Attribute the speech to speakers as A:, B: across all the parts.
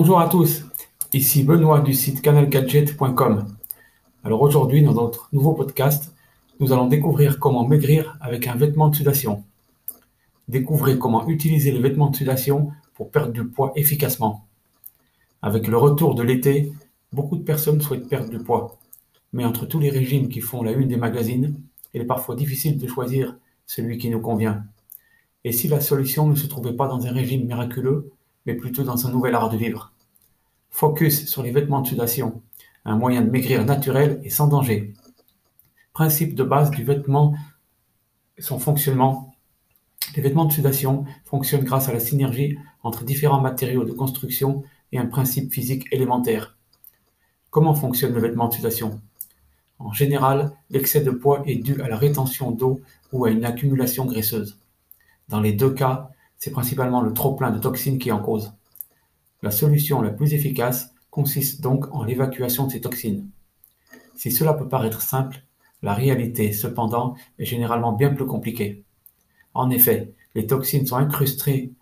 A: Bonjour à tous, ici Benoît du site canalgadget.com. Alors aujourd'hui, dans notre nouveau podcast, nous allons découvrir comment maigrir avec un vêtement de sudation. Découvrez comment utiliser les vêtements de sudation pour perdre du poids efficacement. Avec le retour de l'été, beaucoup de personnes souhaitent perdre du poids. Mais entre tous les régimes qui font la une des magazines, il est parfois difficile de choisir celui qui nous convient. Et si la solution ne se trouvait pas dans un régime miraculeux, mais plutôt dans un nouvel art de vivre Focus sur les vêtements de sudation, un moyen de maigrir naturel et sans danger. Principe de base du vêtement, son fonctionnement. Les vêtements de sudation fonctionnent grâce à la synergie entre différents matériaux de construction et un principe physique élémentaire. Comment fonctionne le vêtement de sudation? En général, l'excès de poids est dû à la rétention d'eau ou à une accumulation graisseuse. Dans les deux cas, c'est principalement le trop-plein de toxines qui est en cause. La solution la plus efficace consiste donc en l'évacuation de ces toxines. Si cela peut paraître simple, la réalité, cependant, est généralement bien plus compliquée. En effet, les toxines sont incrustées,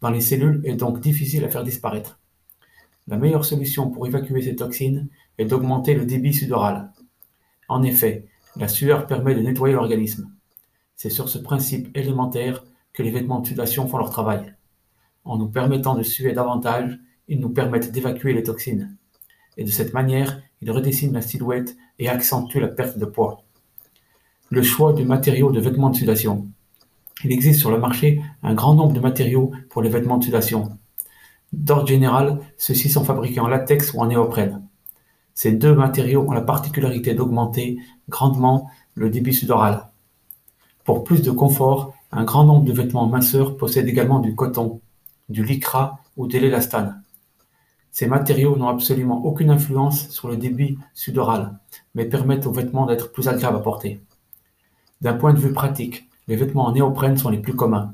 A: dans les cellules et donc difficiles à faire disparaître. La meilleure solution pour évacuer ces toxines est d'augmenter le débit sudoral. En effet, la sueur permet de nettoyer l'organisme. C'est sur ce principe élémentaire que les vêtements de sudation font leur travail. En nous permettant de suer davantage, ils nous permettent d'évacuer les toxines. Et de cette manière, ils redessinent la silhouette et accentuent la perte de poids. Le choix du matériau de vêtements de sudation. Il existe sur le marché un grand nombre de matériaux pour les vêtements de sudation. D'ordre général, ceux-ci sont fabriqués en latex ou en néoprène. Ces deux matériaux ont la particularité d'augmenter grandement le débit sudoral. Pour plus de confort, un grand nombre de vêtements minceurs possèdent également du coton, du lycra ou de l'élastane. Ces matériaux n'ont absolument aucune influence sur le débit sudoral, mais permettent aux vêtements d'être plus agréables à porter. D'un point de vue pratique, les vêtements en néoprène sont les plus communs.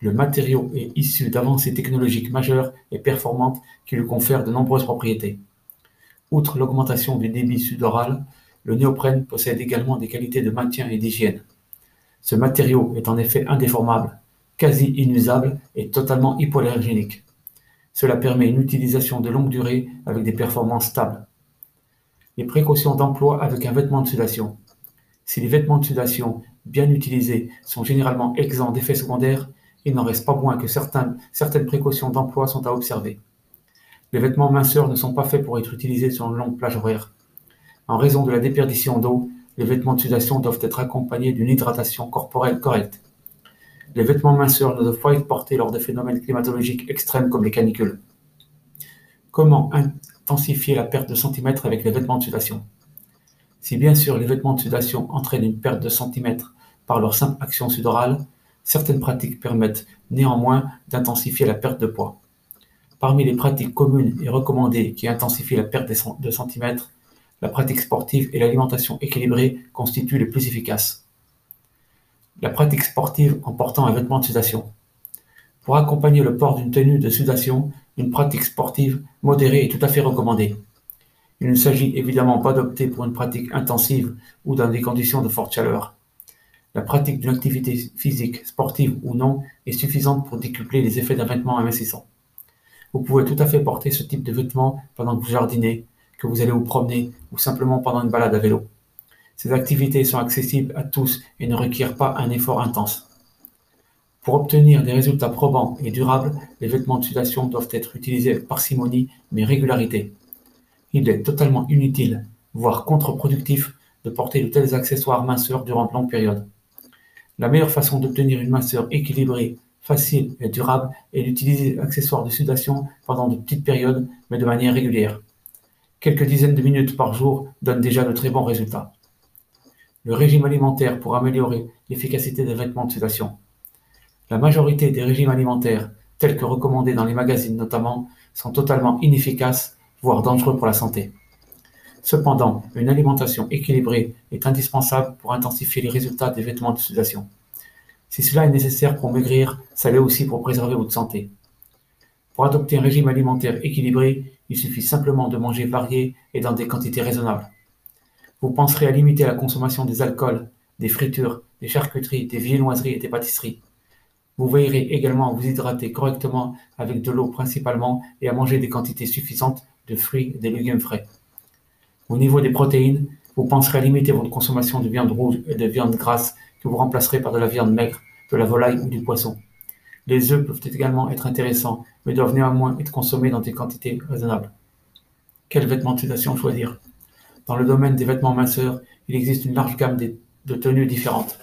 A: Le matériau est issu d'avancées technologiques majeures et performantes qui lui confèrent de nombreuses propriétés. Outre l'augmentation du débit sudoral, le néoprène possède également des qualités de maintien et d'hygiène. Ce matériau est en effet indéformable, quasi inusable et totalement hypoallergénique. Cela permet une utilisation de longue durée avec des performances stables. Les précautions d'emploi avec un vêtement de sudation. Si les vêtements de sudation bien utilisés sont généralement exempts d'effets secondaires, il n'en reste pas moins que certaines, certaines précautions d'emploi sont à observer. Les vêtements minceurs ne sont pas faits pour être utilisés sur une longue plage horaire. En raison de la déperdition d'eau, les vêtements de sudation doivent être accompagnés d'une hydratation corporelle correcte. Les vêtements minceurs ne doivent pas être portés lors de phénomènes climatologiques extrêmes comme les canicules. Comment intensifier la perte de centimètres avec les vêtements de sudation Si bien sûr les vêtements de sudation entraînent une perte de centimètres par leur simple action sudorale, certaines pratiques permettent néanmoins d'intensifier la perte de poids. Parmi les pratiques communes et recommandées qui intensifient la perte de centimètres, la pratique sportive et l'alimentation équilibrée constituent les plus efficaces. La pratique sportive en portant un vêtement de sudation. Pour accompagner le port d'une tenue de sudation, une pratique sportive modérée est tout à fait recommandée. Il ne s'agit évidemment pas d'opter pour une pratique intensive ou dans des conditions de forte chaleur. La pratique d'une activité physique, sportive ou non, est suffisante pour décupler les effets d'un vêtement amincissant. Vous pouvez tout à fait porter ce type de vêtement pendant que vous jardinez, que vous allez vous promener ou simplement pendant une balade à vélo. Ces activités sont accessibles à tous et ne requièrent pas un effort intense. Pour obtenir des résultats probants et durables, les vêtements de sudation doivent être utilisés avec parcimonie mais régularité. Il est totalement inutile, voire contre-productif, de porter de tels accessoires minceurs durant de longues périodes. La meilleure façon d'obtenir une minceur équilibrée, facile et durable est d'utiliser l'accessoire de sudation pendant de petites périodes mais de manière régulière. Quelques dizaines de minutes par jour donnent déjà de très bons résultats. Le régime alimentaire pour améliorer l'efficacité des vêtements de sudation. La majorité des régimes alimentaires, tels que recommandés dans les magazines notamment, sont totalement inefficaces, voire dangereux pour la santé. Cependant, une alimentation équilibrée est indispensable pour intensifier les résultats des vêtements de sudation. Si cela est nécessaire pour maigrir, ça l'est aussi pour préserver votre santé. Pour adopter un régime alimentaire équilibré, il suffit simplement de manger varié et dans des quantités raisonnables. Vous penserez à limiter la consommation des alcools, des fritures, des charcuteries, des viennoiseries et des pâtisseries. Vous veillerez également à vous hydrater correctement avec de l'eau principalement et à manger des quantités suffisantes de fruits et de légumes frais. Au niveau des protéines, vous penserez à limiter votre consommation de viande rouge et de viande grasse que vous remplacerez par de la viande maigre, de la volaille ou du poisson. Les œufs peuvent également être intéressants, mais doivent néanmoins être consommés dans des quantités raisonnables. Quels vêtements de choisir? Dans le domaine des vêtements minceurs, il existe une large gamme de tenues différentes.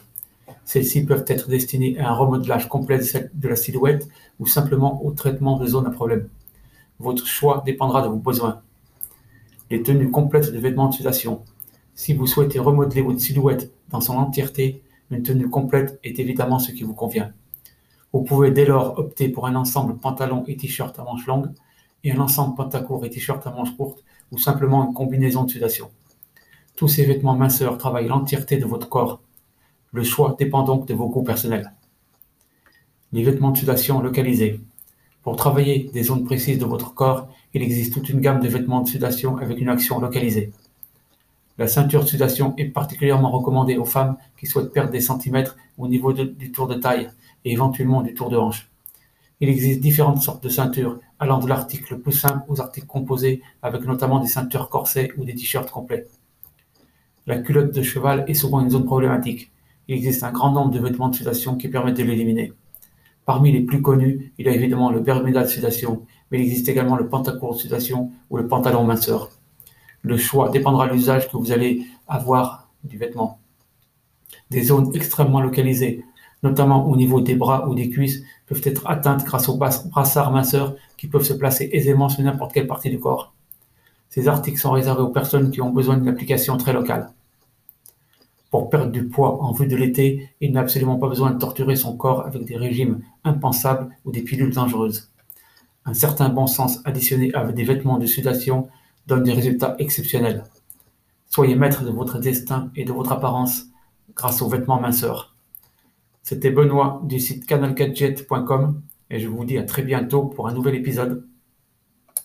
A: Celles-ci peuvent être destinées à un remodelage complet de la silhouette ou simplement au traitement de zones à problème. Votre choix dépendra de vos besoins. Les tenues complètes de vêtements de. Si vous souhaitez remodeler votre silhouette dans son entièreté, une tenue complète est évidemment ce qui vous convient. Vous pouvez dès lors opter pour un ensemble pantalon et t-shirt à manches longues et un ensemble pantacourt et t-shirt à manches courtes ou simplement une combinaison de sudation. Tous ces vêtements minceurs travaillent l'entièreté de votre corps le choix dépend donc de vos goûts personnels. Les vêtements de sudation localisés. Pour travailler des zones précises de votre corps, il existe toute une gamme de vêtements de sudation avec une action localisée. La ceinture de sudation est particulièrement recommandée aux femmes qui souhaitent perdre des centimètres au niveau du tour de taille et éventuellement du tour de hanche. Il existe différentes sortes de ceintures, allant de l'article plus simple aux articles composés, avec notamment des ceintures corsets ou des t-shirts complets. La culotte de cheval est souvent une zone problématique il existe un grand nombre de vêtements de sudation qui permettent de l'éliminer. Parmi les plus connus, il y a évidemment le Bermuda de sudation, mais il existe également le pantacourt de sudation ou le pantalon minceur. Le choix dépendra de l'usage que vous allez avoir du vêtement. Des zones extrêmement localisées, notamment au niveau des bras ou des cuisses, peuvent être atteintes grâce aux brassards minceurs qui peuvent se placer aisément sur n'importe quelle partie du corps. Ces articles sont réservés aux personnes qui ont besoin d'une application très locale. Pour perdre du poids en vue de l'été, il n'a absolument pas besoin de torturer son corps avec des régimes impensables ou des pilules dangereuses. Un certain bon sens additionné avec des vêtements de sudation donne des résultats exceptionnels. Soyez maître de votre destin et de votre apparence grâce aux vêtements minceurs. C'était Benoît du site canalgadget.com et je vous dis à très bientôt pour un nouvel épisode.